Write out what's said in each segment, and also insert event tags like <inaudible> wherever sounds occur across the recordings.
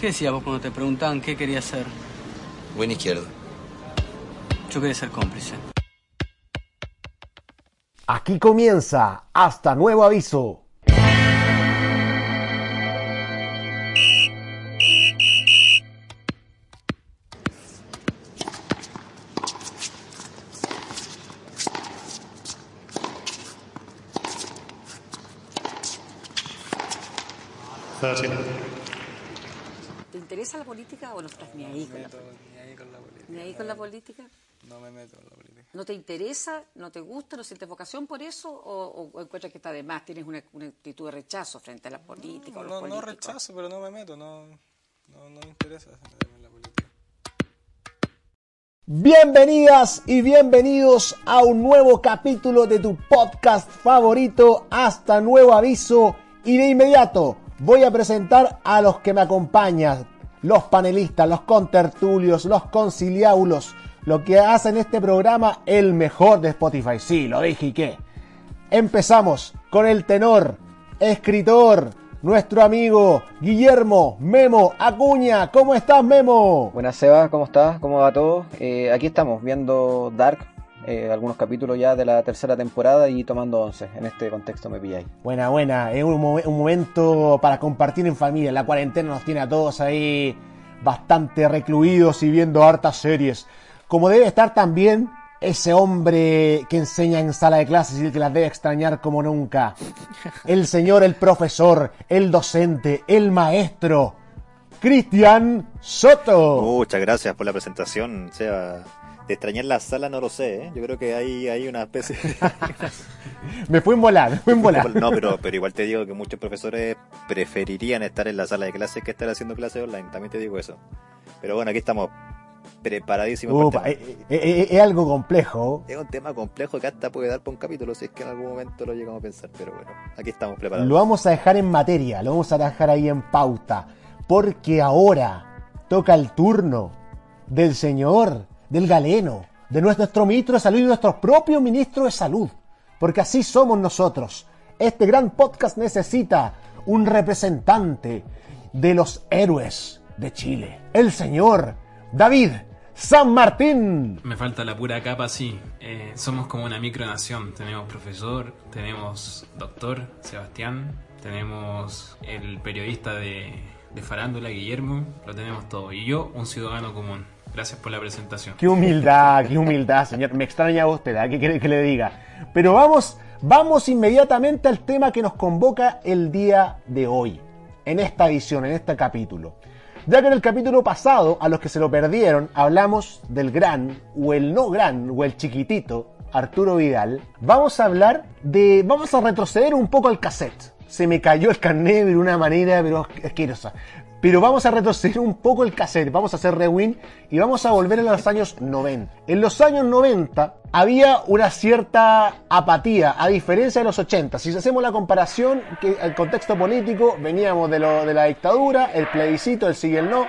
¿Qué decías vos cuando te preguntaban qué querías ser? Buen izquierdo. Yo quería ser cómplice. Aquí comienza Hasta Nuevo Aviso. Estás ni ahí con la política? Ni ahí con la política. ¿Ni ahí con la política? No me meto en la política. ¿No te interesa? ¿No te gusta? ¿No sientes vocación por eso? ¿O, o encuentras que está de más? ¿Tienes una, una actitud de rechazo frente a la política o los No, no rechazo, pero no me meto. No, no, no me interesa meterme en la política. Bienvenidas y bienvenidos a un nuevo capítulo de tu podcast favorito Hasta Nuevo Aviso. Y de inmediato voy a presentar a los que me acompañan, los panelistas, los contertulios, los conciliábulos, lo que hacen este programa el mejor de Spotify. Sí, lo dije y qué. Empezamos con el tenor, escritor, nuestro amigo Guillermo Memo Acuña. ¿Cómo estás, Memo? Buenas, Seba, ¿cómo estás? ¿Cómo va todo? Eh, aquí estamos viendo Dark, eh, algunos capítulos ya de la tercera temporada y tomando once. En este contexto me pilláis. Buena, buena. Es un, mo- un momento para compartir en familia. La cuarentena nos tiene a todos ahí bastante recluidos y viendo hartas series. Como debe estar también ese hombre que enseña en sala de clases y que las debe extrañar como nunca. El señor, el profesor, el docente, el maestro. Cristian Soto. Muchas gracias por la presentación. De extrañar la sala no lo sé, ¿eh? Yo creo que hay, hay una especie... <laughs> Me fue en volar, me fue en volar. no, pero, pero igual te digo que muchos profesores preferirían estar en la sala de clases que estar haciendo clases online. También te digo eso. Pero bueno, aquí estamos preparadísimos Upa, para el eh, tema. eh, eh, es algo complejo. Es un tema complejo que hasta puede dar por un capítulo si es que en algún momento lo llegamos a pensar. Pero bueno, aquí estamos preparados. Lo vamos a dejar en materia, lo vamos a dejar ahí en pauta, porque ahora toca el turno del señor, del galeno, de nuestro ministro de salud y nuestro propio ministro de salud, porque así somos nosotros. Este gran podcast necesita un representante de los héroes de Chile, el señor David San Martín. Me falta la pura capa, sí. Eh, somos como una micronación. Tenemos profesor, tenemos doctor Sebastián, tenemos el periodista de, de farándula Guillermo, lo tenemos todo. Y yo, un ciudadano común. Gracias por la presentación. Qué humildad, qué humildad, señor. Me extraña a usted, ¿ah? ¿qué quiere que le diga? Pero vamos, vamos inmediatamente al tema que nos convoca el día de hoy, en esta edición, en este capítulo. Ya que en el capítulo pasado, a los que se lo perdieron, hablamos del gran, o el no gran, o el chiquitito, Arturo Vidal, vamos a hablar de. Vamos a retroceder un poco al cassette. Se me cayó el carnet de una manera, pero asquerosa. Pero vamos a retroceder un poco el cassette, vamos a hacer rewind y vamos a volver a los años 90. En los años 90 había una cierta apatía, a diferencia de los 80. Si hacemos la comparación, que el contexto político, veníamos de, lo, de la dictadura, el plebiscito, el sí y el no,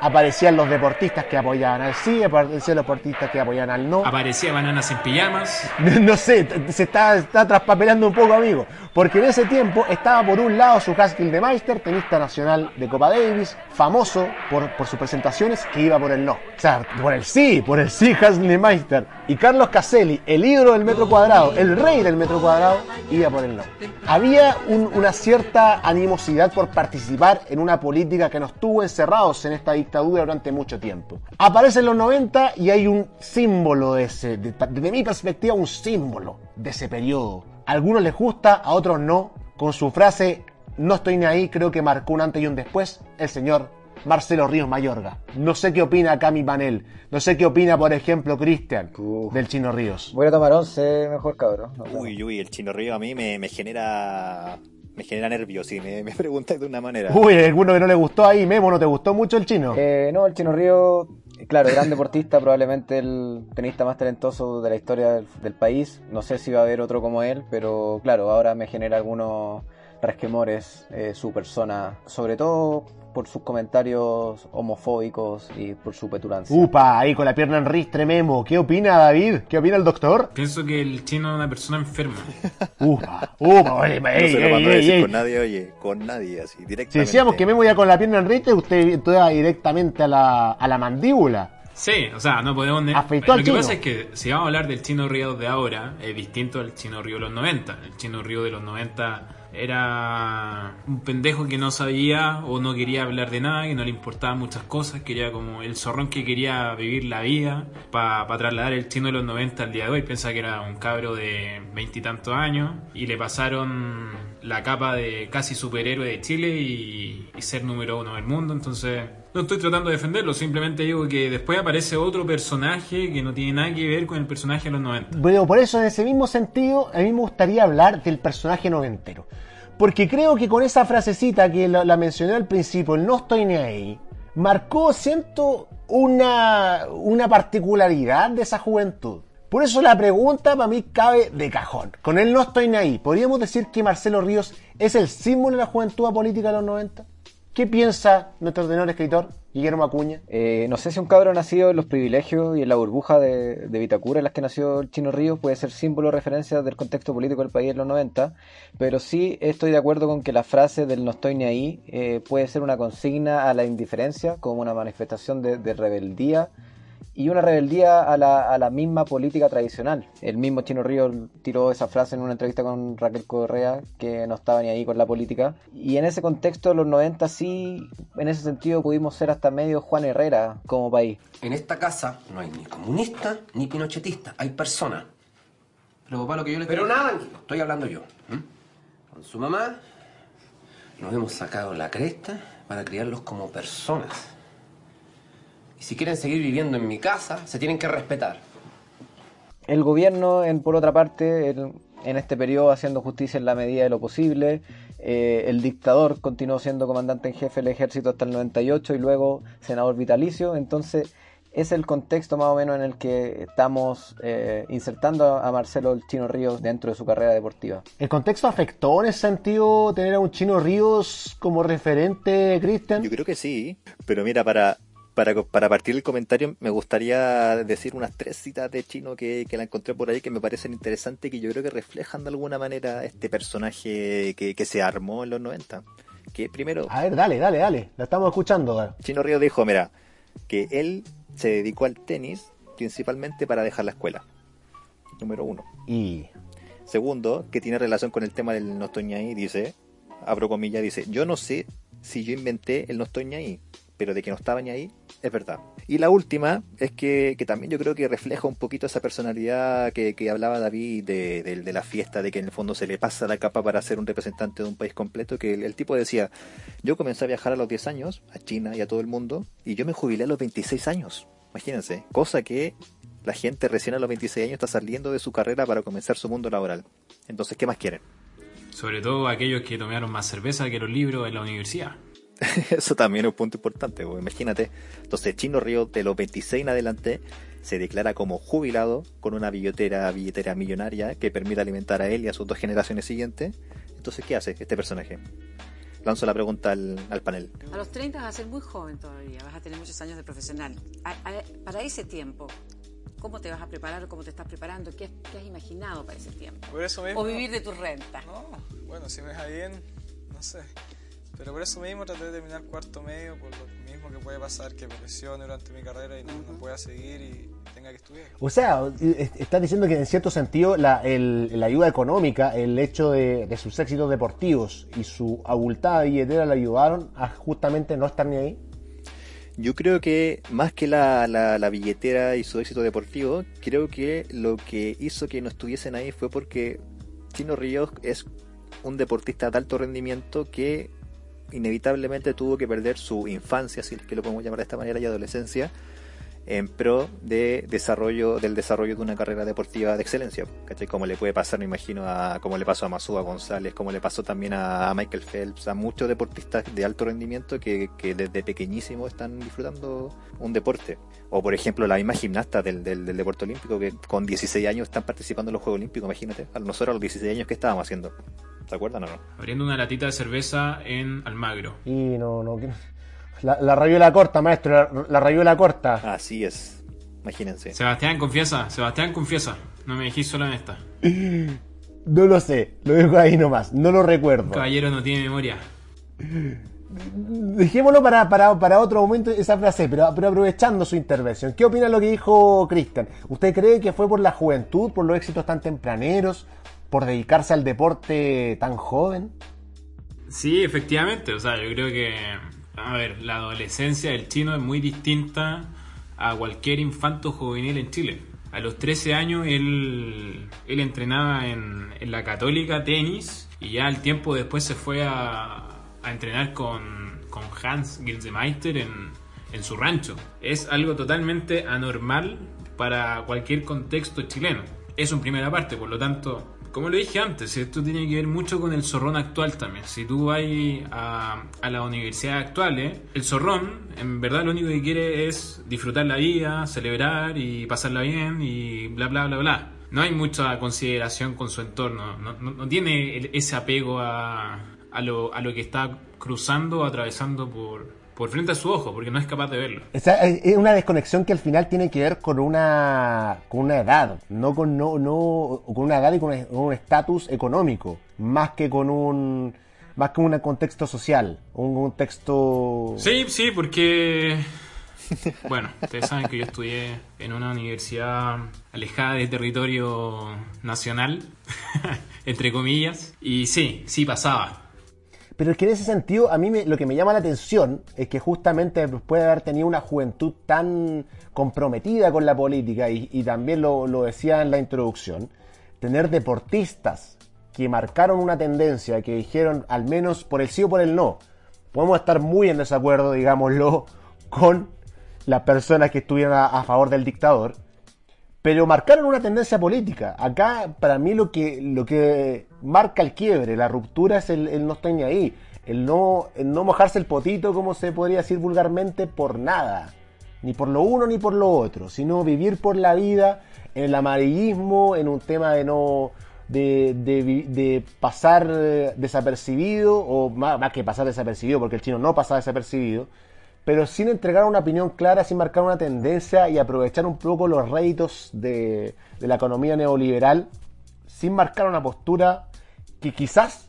aparecían los deportistas que apoyaban al sí, aparecían los deportistas que apoyaban al no. Aparecía bananas en pijamas. <laughs> No sé, t- se está, está traspapelando un poco, amigo. Porque en ese tiempo estaba por un lado su de Meister, tenista nacional de Copa Davis, famoso por, por sus presentaciones, que iba por el no. O sea, por el sí, por el sí de Meister. Y Carlos Caselli, el ídolo del metro cuadrado, el rey del metro cuadrado, iba por el no. Había un- una cierta animosidad por participar en una política que nos tuvo encerrados en esta dictadura durante mucho tiempo. Aparece en los 90 y hay un símbolo de ese, de- desde mi perspectiva, un símbolo de ese periodo. A algunos les gusta, a otros no. Con su frase, no estoy ni ahí, creo que marcó un antes y un después, el señor Marcelo Ríos Mayorga. No sé qué opina acá mi panel. No sé qué opina, por ejemplo, Cristian, del Chino Ríos. Voy a tomar once mejor, cabrón. No, Uy, uy, el chino río a mí me, me genera... Me genera nervios, si me, me preguntas de una manera. Uy, alguno que no le gustó ahí, Memo, ¿no te gustó mucho el chino? Eh, no, el Chino Río, claro, gran deportista, probablemente el tenista más talentoso de la historia del, del país. No sé si va a haber otro como él, pero claro, ahora me genera algunos resquemores eh, su persona, sobre todo por sus comentarios homofóbicos y por su petulancia. Upa, ahí con la pierna en ristre, Memo. ¿Qué opina David? ¿Qué opina el doctor? Pienso que el chino es una persona enferma. <laughs> Upa, upa, oye, No ey, se lo ey, decir ey. con nadie, oye, con nadie, así, Si directamente. decíamos que Memo ya con la pierna en ristre, usted entonces va directamente a la, a la mandíbula. Sí, o sea, no podemos... al Lo que chino. pasa es que si vamos a hablar del chino río de ahora, es distinto al chino río de los 90. El chino río de los 90 era un pendejo que no sabía o no quería hablar de nada, que no le importaban muchas cosas, quería como el zorrón que quería vivir la vida para trasladar el chino de los 90 al día de hoy. Pensaba que era un cabro de veintitantos años y le pasaron la capa de casi superhéroe de Chile y ser número uno del mundo. Entonces, no estoy tratando de defenderlo, simplemente digo que después aparece otro personaje que no tiene nada que ver con el personaje de los 90. Bueno, por eso en ese mismo sentido, a mí me gustaría hablar del personaje noventero. Porque creo que con esa frasecita que la, mencioné al principio, el no estoy ni ahí, marcó, siento, una, una particularidad de esa juventud. Por eso la pregunta para mí cabe de cajón. Con él no estoy ni ahí. ¿Podríamos decir que Marcelo Ríos es el símbolo de la juventud política de los 90? ¿Qué piensa nuestro tenor escritor, Guillermo Acuña? Eh, no sé si un cabro nacido en los privilegios y en la burbuja de, Vitacura en las que nació el Chino Ríos puede ser símbolo de referencia del contexto político del país en los 90, pero sí estoy de acuerdo con que la frase del no estoy ni ahí eh, puede ser una consigna a la indiferencia, como una manifestación de rebeldía y una rebeldía a la, a la misma política tradicional. El mismo Chino Ríos tiró esa frase en una entrevista con Raquel Correa, que no estaba ni ahí con la política. Y en ese contexto, los 90 sí, en ese sentido, pudimos ser hasta medio Juan Herrera como país. En esta casa no hay ni comunista ni pinochetista, hay personas. Pero papá, lo que yo le Pero nada, estoy hablando yo. Con su mamá nos hemos sacado la cresta para criarlos como personas. Y si quieren seguir viviendo en mi casa, se tienen que respetar. El gobierno, en, por otra parte, el- en este periodo haciendo justicia en la medida de lo posible. Eh, el dictador continuó siendo comandante en jefe del ejército hasta el 98 y luego senador vitalicio. Entonces, es el contexto más o menos en el que estamos eh, insertando a Marcelo el Chino Ríos dentro de su carrera deportiva. ¿El contexto afectó en ese sentido tener a un Chino Ríos como referente, Cristian? Yo creo que sí, pero mira, para, para, para partir el comentario me gustaría decir unas tres citas de chino que, que la encontré por ahí que me parecen interesantes y que yo creo que reflejan de alguna manera este personaje que, que se armó en los 90. Que primero, A ver, dale, dale, dale. La estamos escuchando. Chino Río dijo, mira, que él se dedicó al tenis principalmente para dejar la escuela. Número uno. Y Segundo, que tiene relación con el tema del no estoy ni ahí, dice, abro comillas, dice, yo no sé si yo inventé el no estoy ni ahí, pero de que no estaba ni ahí, es verdad. Y la última es que, también yo creo que refleja un poquito esa personalidad que, hablaba David de, de- de la fiesta, de que en el fondo se le pasa la capa para ser un representante de un país completo, que el, el tipo decía, yo comencé a viajar a los 10 años, a China y a todo el mundo, y yo me jubilé a los 26 años, imagínense, cosa que la gente recién a los 26 años está saliendo de su carrera para comenzar su mundo laboral. Entonces, ¿qué más quieren? Sobre todo aquellos que tomaron más cerveza que los libros en la universidad. <laughs> Eso también es un punto importante, pues, imagínate. Entonces, Chino Río, de los 26 en adelante, se declara como jubilado con una billetera, billetera millonaria que permite alimentar a él y a sus dos generaciones siguientes. Entonces, ¿qué hace este personaje? Lanzo la pregunta al, al panel. A los 30 vas a ser muy joven todavía, vas a tener muchos años de profesional. A- a- para ese tiempo, ¿cómo te vas a preparar o cómo te estás preparando? ¿Qué, has- qué has imaginado para ese tiempo? Por eso mismo. O vivir de tus rentas. No, bueno, si me deja bien, no sé. Pero por eso mismo traté de terminar cuarto medio, por lo mismo que puede pasar, que me lesione durante mi carrera y no, no pueda seguir y tenga que estudiar. O sea, est- estás diciendo que en cierto sentido la, el- la ayuda económica, el hecho de, de sus éxitos deportivos y su abultada billetera le ayudaron a justamente no estar ni ahí. Yo creo que más que la, la, la billetera y su éxito deportivo, creo que lo que hizo que no estuviesen ahí fue porque Chino Ríos es un deportista de alto rendimiento que inevitablemente tuvo que perder su infancia, si es que lo podemos llamar de esta manera, y adolescencia, en pro de desarrollo del desarrollo de una carrera deportiva de excelencia, ¿cachai? Como le puede pasar, me imagino, a como le pasó a Masúa González, como le pasó también a Michael Phelps, a muchos deportistas de alto rendimiento que, que desde pequeñísimo están disfrutando un deporte. O por ejemplo, la misma gimnasta del, del, deporte olímpico que con 16 años están participando en los Juegos Olímpicos, imagínate, nosotros a los 16 años que estábamos haciendo. ¿Se acuerdan o no? Abriendo una latita de cerveza en Almagro. Y no, no, la, la rayuela corta, maestro, la, la rayuela corta. Así es, imagínense. Sebastián, confiesa, Sebastián, confiesa. No me dijiste solo en esta. <clears throat> No lo sé, lo dejo ahí nomás, no lo recuerdo. caballero no tiene memoria. Dejémoslo para, para, para, otro momento esa frase, pero, pero aprovechando su intervención. ¿Qué opina lo que dijo Cristian? ¿Usted cree que fue por la juventud, por los éxitos tan tempraneros, por dedicarse al deporte tan joven? Sí, efectivamente. O sea, yo creo que a ver, la adolescencia del chino es muy distinta a cualquier infanto juvenil en Chile. A los 13 años él, él entrenaba en, en, la católica tenis y ya al tiempo después se fue a, a entrenar con, con Hans Gilsemeister en, en su rancho. Es algo totalmente anormal para cualquier contexto chileno. Es un primera parte, por lo tanto, como lo dije antes, esto tiene que ver mucho con el zorrón actual también. Si tú vas a, a las universidades actuales, el zorrón en verdad lo único que quiere es disfrutar la vida, celebrar y pasarla bien y bla bla bla bla. No hay mucha consideración con su entorno, no, tiene ese apego a, lo, a lo que está cruzando o atravesando por, por frente a su ojo, porque no es capaz de verlo. es una desconexión que al final tiene que ver con una, con una edad, no con, no, no, con una edad y con un estatus económico, más que con un más que un contexto social, un contexto... Sí, sí, porque... <laughs> Bueno, ustedes saben que yo estudié en una universidad alejada del territorio nacional, <laughs> entre comillas, y sí, sí pasaba. Pero es que en ese sentido, a mí me, lo que me llama la atención es que justamente después de haber tenido una juventud tan comprometida con la política, y, también lo, lo, decía en la introducción, tener deportistas que marcaron una tendencia, que dijeron al menos por el sí o por el no, podemos estar muy en desacuerdo, digámoslo, <laughs> con las personas que estuvieron a, a favor del dictador, pero marcaron una tendencia política. Acá, para mí, lo que, lo que marca el quiebre, la ruptura, es el, no ni ahí. El no, el no mojarse el potito, como se podría decir vulgarmente, por nada. Ni por lo uno ni por lo otro. Sino vivir por la vida en el amarillismo, en un tema de no. de, de, de pasar desapercibido, o más que pasar desapercibido, porque el chino no pasa desapercibido pero sin entregar una opinión clara, sin marcar una tendencia y aprovechar un poco los réditos de, de, la economía neoliberal, sin marcar una postura que quizás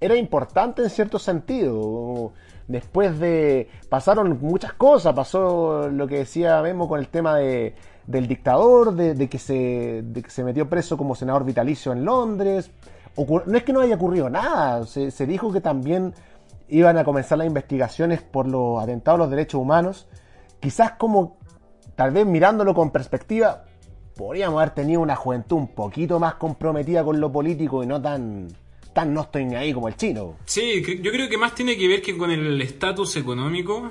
era importante en cierto sentido. Después de... pasaron muchas cosas, pasó lo que decía Memo con el tema de, del dictador, de, de, que se, de que se metió preso como senador vitalicio en Londres. No es que no haya ocurrido nada, se, se dijo que también iban a comenzar las investigaciones por los atentados a los derechos humanos, quizás como, tal vez mirándolo con perspectiva, podríamos haber tenido una juventud un poquito más comprometida con lo político y no tan, tan no estoy ahí como el chino. Sí, yo creo que más tiene que ver que con el estatus económico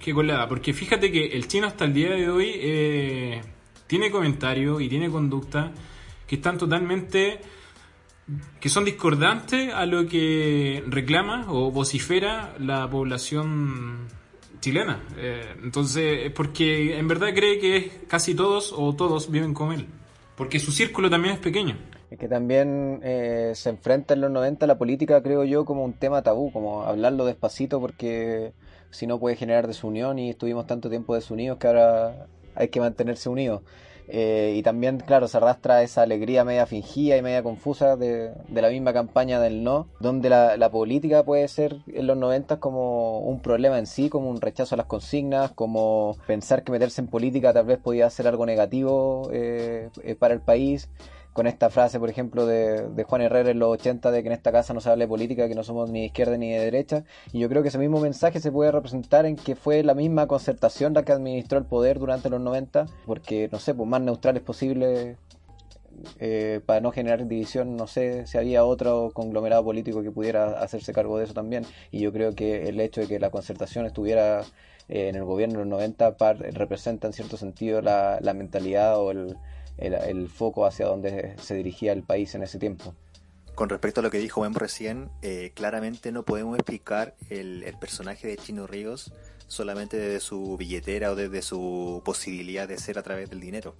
que con la edad, porque fíjate que el chino hasta el día de hoy eh, tiene comentarios y tiene conducta que están totalmente que son discordantes a lo que reclama o vocifera la población chilena. Eh, entonces, es porque en verdad cree que casi todos o todos viven con él. Porque su círculo también es pequeño. Es que también eh, se enfrenta en los 90 la política, creo yo, como un tema tabú, como hablarlo despacito porque si no puede generar desunión y estuvimos tanto tiempo desunidos que ahora hay que mantenerse unidos. Eh, y también, claro, se arrastra esa alegría media fingida y media confusa de, la misma campaña del no, donde la, la, política puede ser en los 90 como un problema en sí, como un rechazo a las consignas, como pensar que meterse en política tal vez podía ser algo negativo eh, eh, para el país con esta frase, por ejemplo, de, de, Juan Herrera en los 80 de que en esta casa no se hable de política, que no somos ni de izquierda ni de derecha. Y yo creo que ese mismo mensaje se puede representar en que fue la misma concertación la que administró el poder durante los 90, porque, no sé, pues más neutrales posible eh, para no generar división, no sé si había otro conglomerado político que pudiera hacerse cargo de eso también. Y yo creo que el hecho de que la concertación estuviera eh, en el gobierno de los 90 representa en cierto sentido la, mentalidad o el, el, foco hacia donde se dirigía el país en ese tiempo. Con respecto a lo que dijo Ben recién, eh, claramente no podemos explicar el, el personaje de Chino Ríos solamente desde su billetera o desde su posibilidad de ser a través del dinero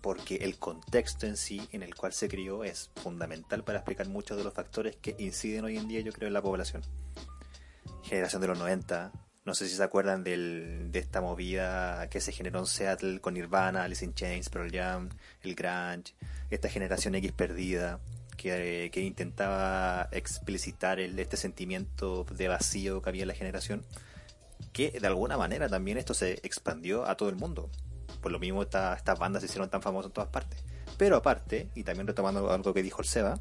porque el contexto en sí en el cual se crió es fundamental para explicar muchos de los factores que inciden hoy en día, yo creo, en la población. Generación de los 90, no sé si se acuerdan del, de esta movida que se generó en Seattle con Nirvana, Alice in Chains, Pearl Jam, el grunge, esta generación X perdida, que, que intentaba explicitar el, este sentimiento de vacío que había en la generación, que de alguna manera también esto se expandió a todo el mundo por lo mismo estas bandas se hicieron tan famosas en todas partes. Pero aparte, y también retomando algo que dijo el Seba,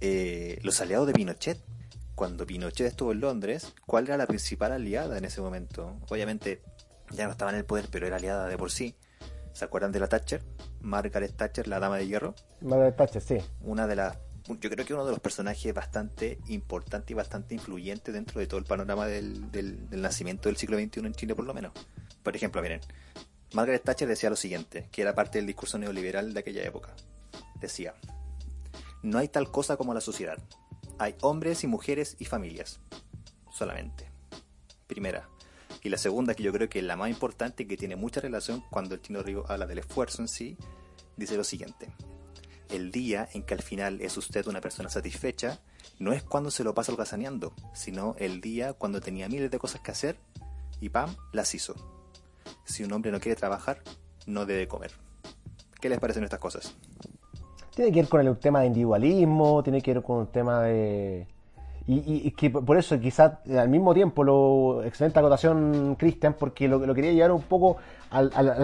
eh, los aliados de Pinochet. Cuando Pinochet estuvo en Londres, ¿cuál era la principal aliada en ese momento? Obviamente ya no estaba en el poder, pero era aliada de por sí. ¿Se acuerdan de la Thatcher? Margaret Thatcher, la dama de hierro. Margaret Thatcher, sí. Una de las yo creo que uno de los personajes bastante importante y bastante influyente dentro de todo el panorama del, del, del, nacimiento del siglo XXI en Chile, por lo menos. Por ejemplo, miren, Margaret Thatcher decía lo siguiente, que era parte del discurso neoliberal de aquella época. Decía, no hay tal cosa como la sociedad. Hay hombres y mujeres y familias. Solamente. Primera. Y la segunda, que yo creo que es la más importante y que tiene mucha relación cuando el Chino Río habla del esfuerzo en sí, dice lo siguiente. El día en que al final es usted una persona satisfecha, no es cuando se lo pasa holgazaneando, sino el día cuando tenía miles de cosas que hacer y pam, las hizo si un hombre no quiere trabajar, no debe comer. ¿Qué les parecen estas cosas? Tiene que ver con el tema de individualismo, tiene que ver con el tema de... Y, que por eso quizás al mismo tiempo lo excelente acotación Cristian porque lo, lo, quería llevar un poco a,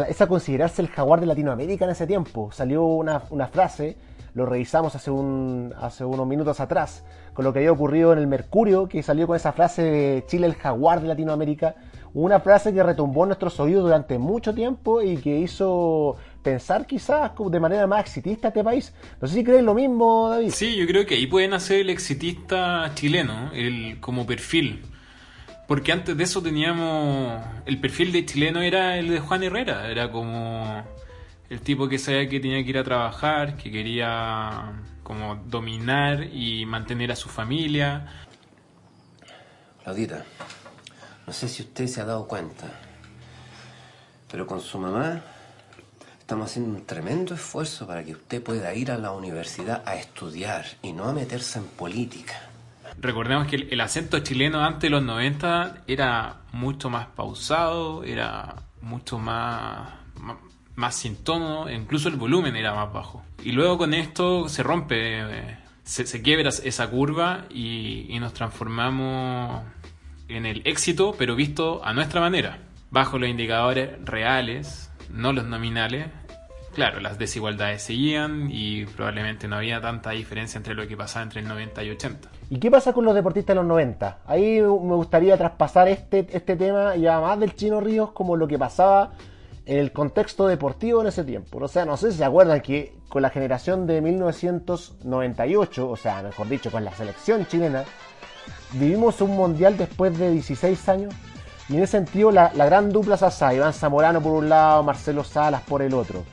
esa considerarse el jaguar de Latinoamérica en ese tiempo. Salió una, una frase lo revisamos hace, un, hace unos minutos atrás, con lo que había ocurrido en el Mercurio, que salió con esa frase de Chile el jaguar de Latinoamérica, una frase que retumbó en nuestros oídos durante mucho tiempo y que hizo pensar quizás de manera más exitista este país. No sé si crees lo mismo, David. Sí, yo creo que ahí pueden hacer el exitista chileno, el como perfil. Porque antes de eso teníamos. El perfil de chileno era el de Juan Herrera. Era como el tipo que sabía que tenía que ir a trabajar, que quería como dominar y mantener a su familia. Claudita, no sé si usted se ha dado cuenta, pero con su mamá estamos haciendo un tremendo esfuerzo para que usted pueda ir a la universidad a estudiar y no a meterse en política. Recordemos que el, acento chileno antes de los 90 era mucho más pausado, era mucho más más sin tono, incluso el volumen era más bajo. Y luego con esto se rompe, eh, se, quiebra esa curva y, nos transformamos en el éxito, pero visto a nuestra manera, bajo los indicadores reales, no los nominales. Claro, las desigualdades seguían y probablemente no había tanta diferencia entre lo que pasaba entre el 90 y 80. ¿Y qué pasa con los deportistas de los 90? Ahí me gustaría traspasar este, este tema ya más del Chino Ríos como lo que pasaba en el contexto deportivo en ese tiempo. O sea, no sé si se acuerdan que con la generación de 1998, o sea, mejor dicho, con la selección chilena, vivimos un mundial después de 16 años. Y en ese sentido, la, gran dupla Sasa, Iván Zamorano por un lado, Marcelo Salas por el otro.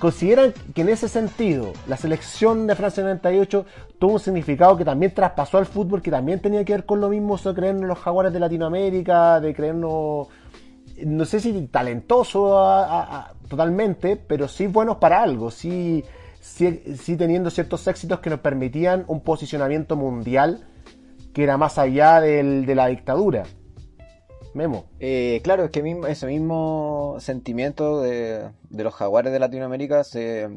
¿Consideran que en ese sentido la selección de Francia 98 tuvo un significado que también traspasó al fútbol, que también tenía que ver con lo mismo, de creernos los jaguares de Latinoamérica, de creernos no sé si talentoso totalmente, pero sí buenos para algo, sí, sí, teniendo ciertos éxitos que nos permitían un posicionamiento mundial que era más allá de la dictadura. Memo. Eh, claro, es que ese mismo sentimiento de, de los jaguares de Latinoamérica se,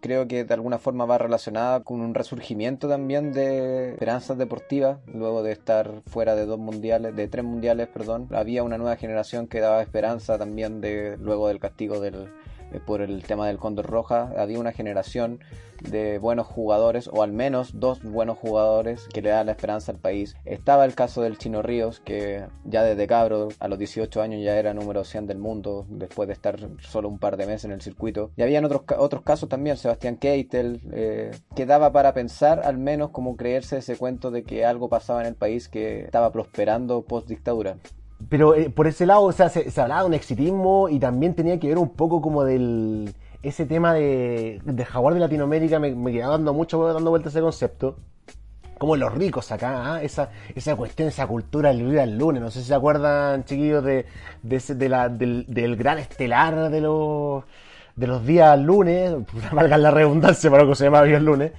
creo que de alguna forma va relacionada con un resurgimiento también de esperanzas deportivas, luego de estar fuera de dos mundiales, de tres mundiales, perdón, había una nueva generación que daba esperanza también de luego del castigo del, por el tema del Cóndor Roja, había una generación de buenos jugadores, o al menos dos buenos jugadores que le dan la esperanza al país. Estaba el caso del Chino Ríos, que ya desde cabro, a los 18 años ya era número 100 del mundo, después de estar solo un par de meses en el circuito. Y habían otros, otros casos también, Sebastián Keitel, eh, que daba para pensar al menos como creerse ese cuento de que algo pasaba en el país que estaba prosperando post dictadura. Pero eh, por ese lado, o sea, se, hablaba de un exitismo y también tenía que ver un poco como del ese tema de, de jaguar de Latinoamérica, me, me quedaba dando mucho dando vuelta ese concepto. Como los ricos acá, ¿ah? esa, esa cuestión, esa cultura del día al lunes. No sé si se acuerdan, chiquillos, de, de, ese, de la, del, del gran estelar de los, de los días lunes, <laughs> valga la redundancia para lo que se llama el lunes,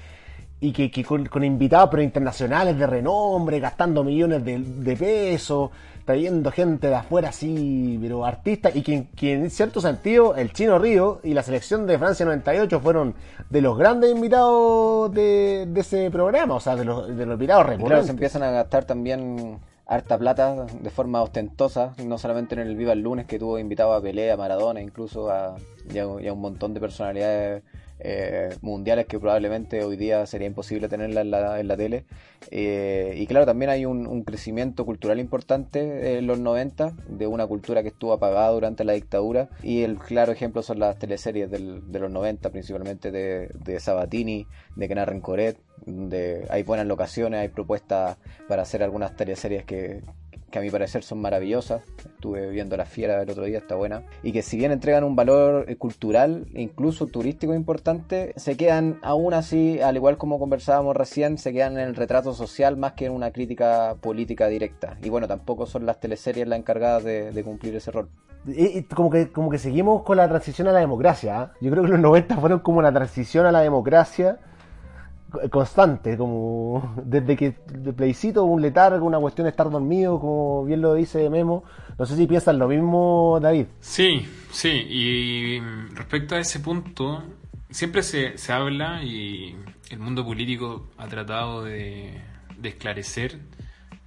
y que, con, invitados pero internacionales de renombre, gastando millones de pesos, trayendo gente de afuera así, pero artistas, y que, que, en cierto sentido el Chino Río y la selección de Francia 98 fueron de los grandes invitados de, de ese programa, o sea, de los, de los invitados recurrentes. Claro, se empiezan a gastar también harta plata de forma ostentosa, no solamente en el Viva el Lunes que tuvo invitado a Pelé, a Maradona, incluso a, un montón de personalidades eh, mundiales que probablemente hoy día sería imposible tenerla en la, en la tele. Eh, y claro, también hay un, crecimiento cultural importante en los 90, de una cultura que estuvo apagada durante la dictadura. Y el claro ejemplo son las teleseries de los 90, principalmente de, de Sabatini, de Kenan Rencoret. De, hay buenas locaciones, hay propuestas para hacer algunas teleseries que, que a mi parecer son maravillosas. Estuve viendo La Fiera el otro día, está buena. Y que si bien entregan un valor cultural e incluso turístico importante, se quedan aún así, al igual como conversábamos recién, se quedan en el retrato social más que en una crítica política directa. Y bueno, tampoco son las teleseries las encargadas de, de cumplir ese rol. Y, como que como que seguimos con la transición a la democracia. ¿eh? Yo creo que los 90 fueron como la transición a la democracia constante, como desde que el plebiscito, un letargo, una cuestión de estar dormido, como bien lo dice Memo. No sé si piensas lo mismo, David. Sí, sí, y respecto a ese punto, siempre se, se habla y el mundo político ha tratado de, de esclarecer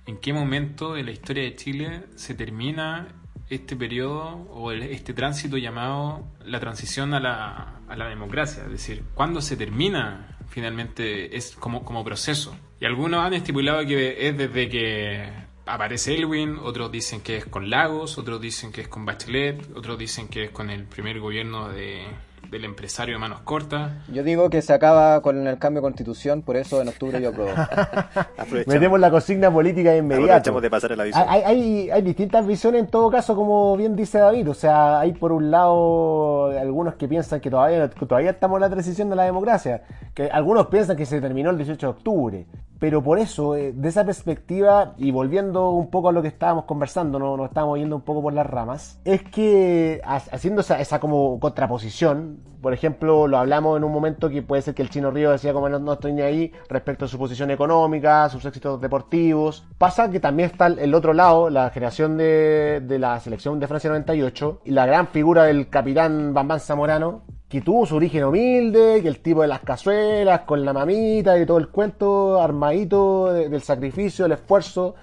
en qué momento de la historia de Chile se termina este periodo o este tránsito llamado la transición a la, a la democracia, es decir, cuándo se termina finalmente es como, como proceso. Y algunos han estipulado que es desde que aparece Elwin, otros dicen que es con Lagos, otros dicen que es con Bachelet, otros dicen que es con el primer gobierno de, del empresario de manos cortas. Yo digo que se acaba con el cambio de constitución, por eso en octubre yo apruebo. <laughs> Metemos la consigna política inmediata. de pasar el aviso. Hay, hay, hay, distintas visiones en todo caso, como bien dice David. O sea, hay por un lado algunos que piensan que todavía, que todavía estamos en la transición de la democracia. Que algunos piensan que se terminó el 18 de octubre. Pero por eso, eh, de esa perspectiva, y volviendo un poco a lo que estábamos conversando, no nos estábamos yendo un poco por las ramas, es que haciendo esa, como contraposición, por ejemplo, lo hablamos en un momento que puede ser que el Chino Río decía como no, no, estoy ahí respecto a su posición económica, sus éxitos deportivos. Pasa que también está el otro lado, la generación de, de la selección de Francia 98 y la gran figura del capitán Bambán Zamorano, que tuvo su origen humilde, que el tipo de las cazuelas, con la mamita y todo el cuento armadito de, del sacrificio, el esfuerzo,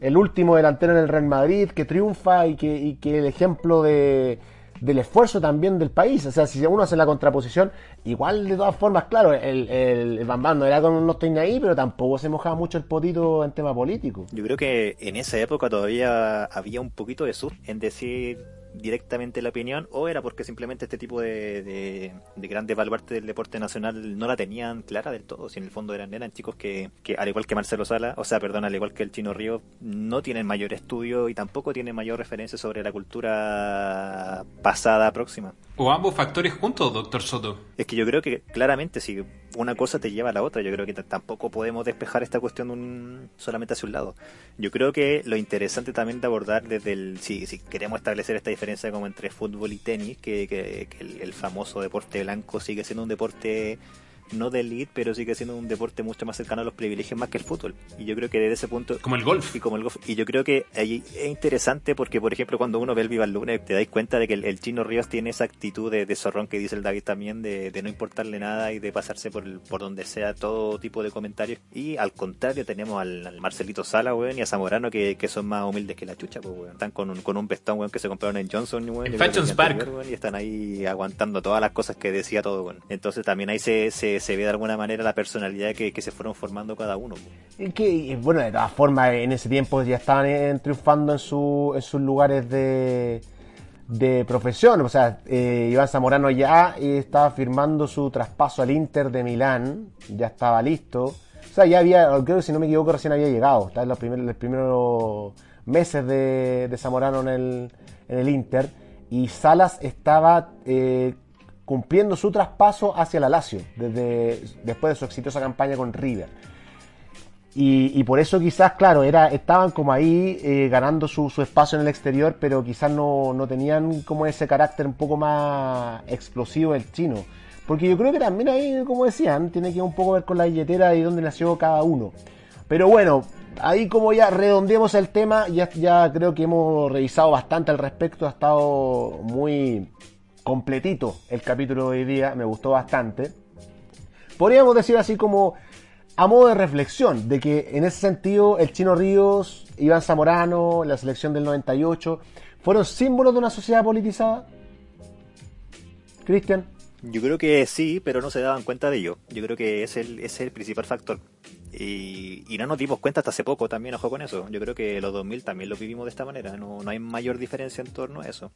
el último delantero en el Real Madrid que triunfa y que, y que el ejemplo de, del esfuerzo también del país. O sea, si uno hace la contraposición, igual de todas formas, claro, el, el, el Bambam no era con no estoy ahí, pero tampoco se mojaba mucho el potito en tema político. Yo creo que en esa época todavía había un poquito de sus en decir directamente la opinión o era porque simplemente este tipo de, de, de grandes baluartes del deporte nacional no la tenían clara del todo, si en el fondo eran, eran chicos que, que al igual que Marcelo Sala, o sea, perdón, al igual que el Chino Río, no tienen mayor estudio y tampoco tienen mayor referencia sobre la cultura pasada próxima. O ambos factores juntos, doctor Soto. Es que yo creo que claramente si una cosa te lleva a la otra, yo creo que tampoco podemos despejar esta cuestión un, solamente hacia un lado. Yo creo que lo interesante también de abordar desde el, si, si queremos establecer esta diferencia como entre fútbol y tenis, que, que, que el, el, famoso deporte blanco sigue siendo un deporte no de elite, pero sigue siendo un deporte mucho más cercano a los privilegios más que el fútbol. Y yo creo que desde ese punto... Como el golf. Y como el golf. Y yo creo que ahí es interesante porque, por ejemplo, cuando uno ve el Viva el Lunes, te dais cuenta de que el, Chino Ríos tiene esa actitud de, zorrón que dice el David también, de, no importarle nada y de pasarse por, por donde sea todo tipo de comentarios. Y al contrario, tenemos al, Marcelito Sala, weón, y a Zamorano que, que, son más humildes que la chucha, pues, weón. Están con un, con un vestón, weón, que se compraron en Johnson, weón. Fashion Spark. y están ahí aguantando todas las cosas que decía todo, weón. Entonces también ahí se, se, se ve de alguna manera la personalidad que, que se fueron formando cada uno. Que, bueno, de todas formas, en ese tiempo ya estaban triunfando en, su, en sus lugares de, profesión. O sea, eh, Iván Zamorano ya estaba firmando su traspaso al Inter de Milán, ya estaba listo. O sea, ya había, creo que si no me equivoco, recién había llegado. Estaba en los primeros, los primeros meses de, de Zamorano en el, en el Inter. Y Salas estaba eh, cumpliendo su traspaso hacia la Lazio, desde, después de su exitosa campaña con River. Y, por eso quizás, claro, era, estaban como ahí eh, ganando su, espacio en el exterior, pero quizás no, tenían como ese carácter un poco más explosivo el chino. Porque yo creo que también ahí, como decían, tiene que un poco ver con la billetera y dónde nació cada uno. Pero bueno, ahí como ya redondeemos el tema, ya, ya creo que hemos revisado bastante al respecto, ha estado muy completito el capítulo de hoy día, me gustó bastante. Podríamos decir así como a modo de reflexión, de que en ese sentido el Chino Ríos, Iván Zamorano, la selección del 98, fueron símbolos de una sociedad politizada. Cristian. Yo creo que sí, pero no se daban cuenta de ello. Yo creo que es el, es el principal factor. Y, no nos dimos cuenta hasta hace poco también, ojo con eso. Yo creo que los 2000 también lo vivimos de esta manera. No, no hay mayor diferencia en torno a eso.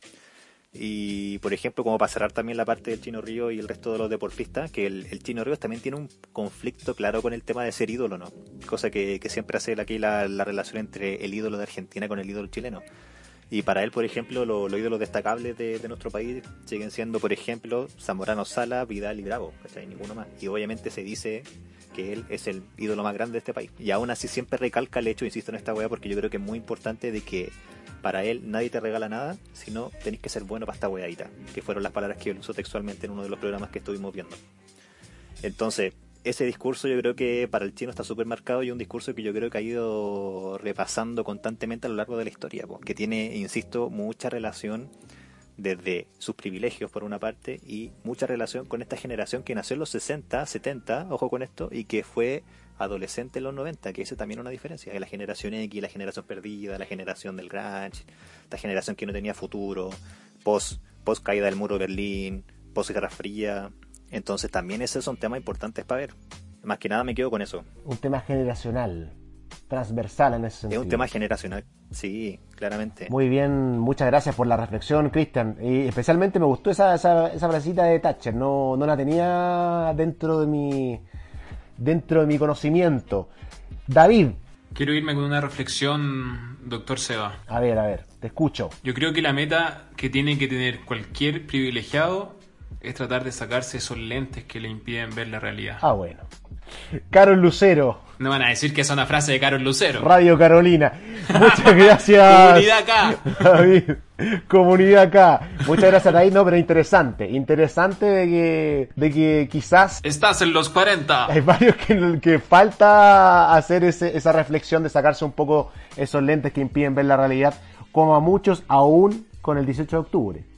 Y por ejemplo, como para cerrar también la parte del Chino Río y el resto de los deportistas, que el, Chino Río también tiene un conflicto claro con el tema de ser ídolo, ¿no? Cosa que, siempre hace aquí la, relación entre el ídolo de Argentina con el ídolo chileno. Y para él, por ejemplo, los ídolos destacables de, nuestro país siguen siendo, por ejemplo, Zamorano Sala, Vidal y Bravo, ¿cachai? Ninguno más. Y obviamente se dice que él es el ídolo más grande de este país. Y aún así siempre recalca el hecho, insisto en esta wea, porque yo creo que es muy importante de que para él nadie te regala nada, sino tenés que ser bueno para esta weadita, que fueron las palabras que él usó textualmente en uno de los programas que estuvimos viendo. Entonces, ese discurso yo creo que para el chino está súper marcado y un discurso que yo creo que ha ido repasando constantemente a lo largo de la historia, que tiene, insisto, mucha relación desde sus privilegios por una parte y mucha relación con esta generación que nació en los 60, 70, ojo con esto, y que fue adolescente en los 90, que ese también es una diferencia. La generación X, la generación perdida, la generación del grunge, esta generación que no tenía futuro, post, post caída del muro de Berlín, post Guerra Fría. Entonces también esos son temas importantes para ver. Más que nada me quedo con eso. Un tema generacional, transversal en ese sentido. Es un tema generacional, sí, claramente. Muy bien, muchas gracias por la reflexión, Cristian. Y especialmente me gustó esa, esa, esa frasita de Thatcher, no, no la tenía dentro de mi dentro de mi conocimiento. David. Quiero irme con una reflexión, doctor Seba. A ver, a ver, te escucho. Yo creo que la meta que tiene que tener cualquier privilegiado es tratar de sacarse esos lentes que le impiden ver la realidad. Ah, bueno. Carol Lucero. No van a decir que es una frase de Carol Lucero. Radio Carolina. <laughs> Muchas gracias. Comunidad acá. David. Comunidad acá. Muchas gracias, David. No, pero interesante. Interesante de que, de que quizás. Estás en los 40. Hay varios que, que falta hacer esa reflexión de sacarse un poco esos lentes que impiden ver la realidad, como a muchos aún con el 18 de octubre.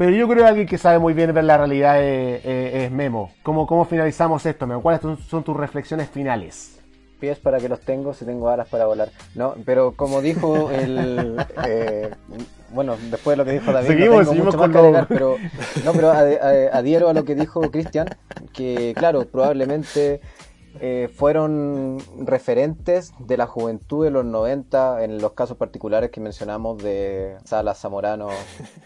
Pero yo creo que alguien que sabe muy bien ver la realidad es, Memo. ¿Cómo, ¿Cómo finalizamos esto, Memo? ¿Cuáles son tus reflexiones finales? Pies para que los tengo si tengo alas para volar. No, pero como dijo el... <laughs> Eh, bueno, después de lo que dijo David, seguimos, no tengo mucho más que agregar, <laughs> pero, no, pero adhiero a lo que dijo Cristian, que claro, probablemente eh, fueron referentes de la juventud de los 90 en los casos particulares que mencionamos de Salas Zamorano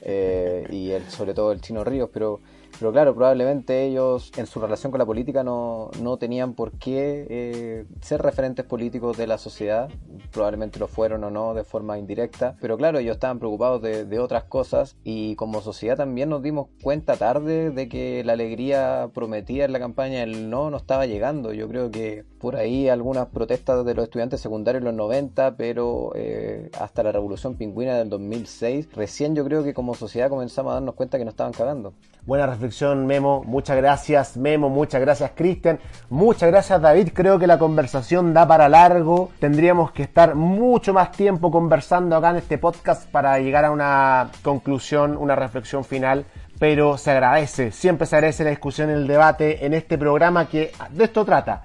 eh, y el, sobre todo el Chino Ríos, pero pero claro, probablemente ellos en su relación con la política no, no tenían por qué eh, ser referentes políticos de la sociedad, probablemente lo fueron o no de forma indirecta, pero claro, ellos estaban preocupados de, de otras cosas. Y como sociedad también nos dimos cuenta tarde de que la alegría prometida en la campaña no no estaba llegando. Yo creo que por ahí algunas protestas de los estudiantes secundarios en los 90, pero eh, hasta la revolución pingüina del 2006, recién yo creo que como sociedad comenzamos a darnos cuenta que nos estaban cagando. Buena reflexión, Memo. Muchas gracias, Memo. Muchas gracias, Cristian. Muchas gracias, David. Creo que la conversación da para largo. Tendríamos que estar mucho más tiempo conversando acá en este podcast para llegar a una conclusión, una reflexión final. Pero se agradece, siempre se agradece la discusión, el debate en este programa que de esto trata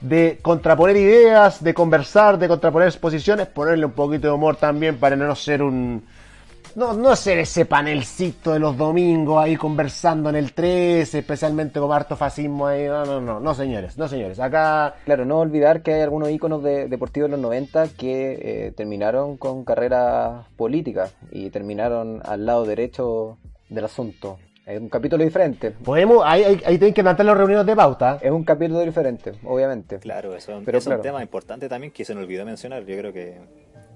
de contraponer ideas, de conversar, de contraponer exposiciones, ponerle un poquito de humor también para no ser un, no, no ser ese panelcito de los domingos ahí conversando en el 13, especialmente con harto fascismo ahí. No, no, no, no, señores, no, señores. Acá. Claro, no olvidar que hay algunos íconos de, deportivos de los 90 que eh, terminaron con carreras políticas y terminaron al lado derecho del asunto. Es un capítulo diferente. Podemos, ahí, ahí, ahí tienen que plantear las reuniones de pauta. Es un capítulo diferente, obviamente. Claro, eso Pero es un tema importante también que se nos olvidó mencionar. Yo creo que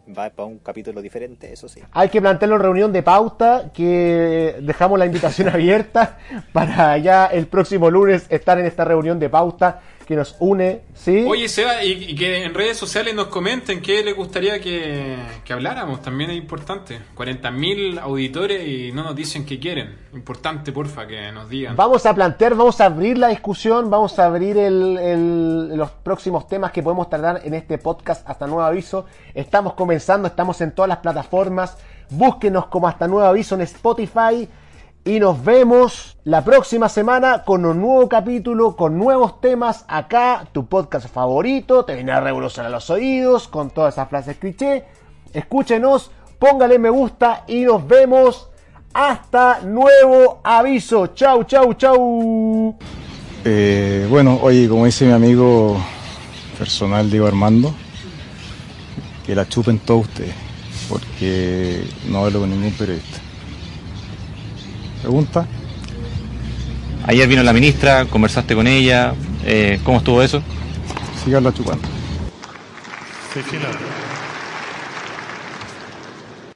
va para un capítulo diferente, eso sí. Hay que plantearlo en reunión de pauta, que dejamos la invitación <laughs> abierta para ya el próximo lunes estar en esta reunión de pauta que nos une, ¿sí? Oye, Seba, y, que en redes sociales nos comenten qué les gustaría que, que habláramos, también es importante. 40.000 auditores y no nos dicen qué quieren. Importante, porfa, que nos digan. Vamos a plantear, vamos a abrir la discusión, vamos a abrir el, los próximos temas que podemos tratar en este podcast hasta nuevo aviso. Estamos comenzando, estamos en todas las plataformas. Búsquenos como hasta nuevo aviso en Spotify y nos vemos la próxima semana con un nuevo capítulo, con nuevos temas acá, tu podcast favorito, te viene a revolucionar los oídos con todas esas frases cliché. Escúchenos, póngale me gusta y nos vemos hasta nuevo aviso. Chau, chau, chau. Eh, bueno, oye, como dice mi amigo personal Diego Armando, que la chupen todos ustedes, porque no hablo con ningún periodista. ¿Pregunta? Ayer vino la ministra, conversaste con ella, eh, ¿cómo estuvo eso? Síganla chupando. Sí,